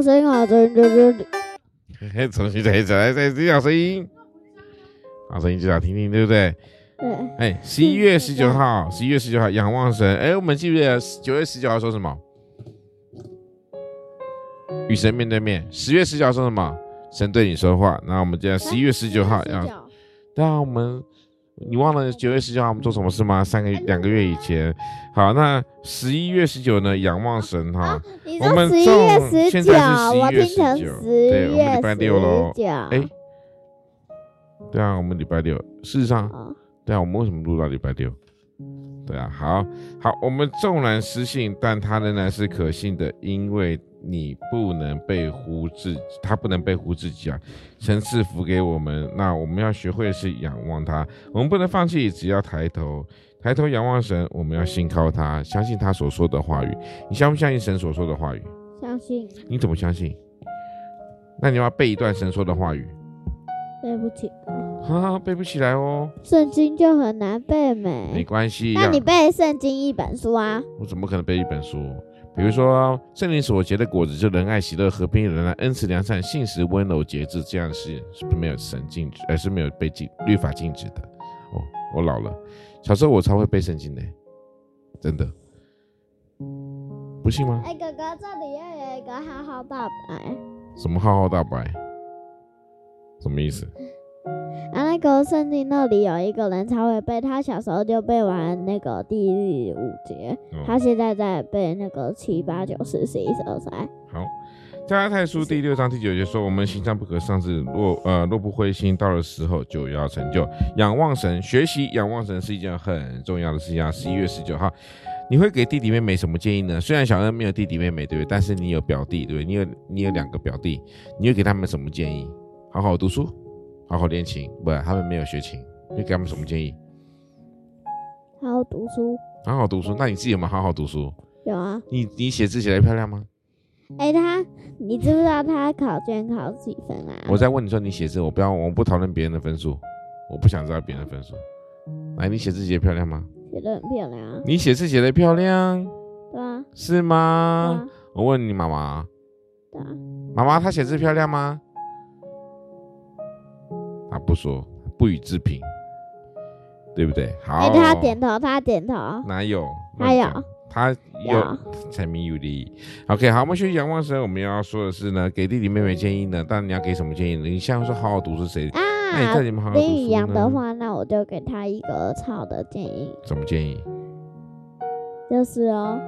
声音，好声音，就是重新再一次来，再听好声音，好声音就想听听，对不对？对。哎，十一月十九号，十一月十九号，仰望神。哎，我们记不记得九月十九号说什么？与神面对面。十月十九号说什么？神对你说话。那我们今天十一月十九号要，对啊，我们。你忘了九月十九号我们做什么事吗？三个两个月以前，好，那十一月十九呢？仰望神哈，啊、我们十一月十九，我听成十月十九，对，我们礼拜六喽。哎，对啊，我们礼拜六。事实上，哦、对啊，我们为什么录到礼拜六？对啊，好好，我们纵然失信，但他仍然是可信的，因为。你不能背乎自己，他不能背乎自己啊！神赐福给我们，那我们要学会的是仰望他，我们不能放弃，只要抬头，抬头仰望神，我们要信靠他，相信他所说的话语。你相不相信神所说的话语？相信。你怎么相信？那你要背一段神说的话语。背不起来。哈哈，背不起来哦。圣经就很难背没？没关系。那你背圣经一本书啊？我怎么可能背一本书？比如说，圣灵所结的果子，就仁爱、喜乐、和平、忍耐、恩慈、良善、信实、温柔、节制，这样是是没有神禁止，而是没有被禁律法禁止的。哦，我老了，小时候我超会背圣经的，真的，不信吗？哎，哥哥，这里要有一个浩浩大白。什么浩浩大白？什么意思？啊，那个圣经那里有一个人超会背，他小时候就背完那个第五节，哦、他现在在背那个七八九十十一十二十三。好，加拉太书第六章第九节说：“我们心脏不可丧志，若呃若不灰心，到了时候就要成就。仰望神，学习仰望神是一件很重要的事情啊。”十一月十九号，你会给弟弟妹妹什么建议呢？虽然小恩没有弟弟妹妹，对不对？但是你有表弟，对不对？你有你有两个表弟，你会给他们什么建议？好好读书。好好练琴，不，他们没有学琴，你给他们什么建议？好好读书。好好读书，那你自己有没有好好读书？有啊。你你写字写得漂亮吗？哎、欸，他，你知不知道他考卷考几分啊？我在问你说你写字，我不要，我不讨论别人的分数，我不想知道别人的分数。来，你写字写得漂亮吗？写得很漂亮啊。你写字写得漂亮？对啊。是吗？啊、我问你妈妈。对啊。妈妈，她写字漂亮吗？不说，不予置评，对不对？好，他点头，他点头。哪有？他有，他有，柴米油盐。OK，好，我们学仰望神，我们要说的是呢，给弟弟妹妹建议呢。但你要给什么建议呢？你像说好好读书谁？啊，那你在你们好好读书呢？林的话，那我就给他一个超的建议。什么建议？就是哦，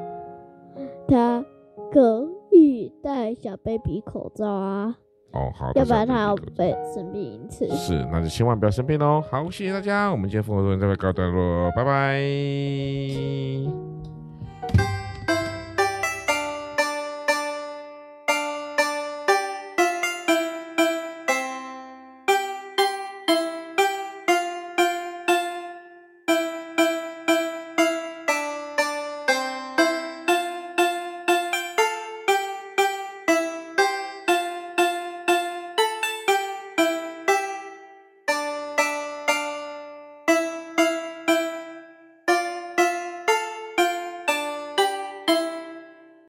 他可以戴小 baby 口罩啊。哦，好，要不然他要被生病一次。是，那就千万不要生病哦。好，谢谢大家，我们今天丰禾硕恩这边告一段落，拜拜。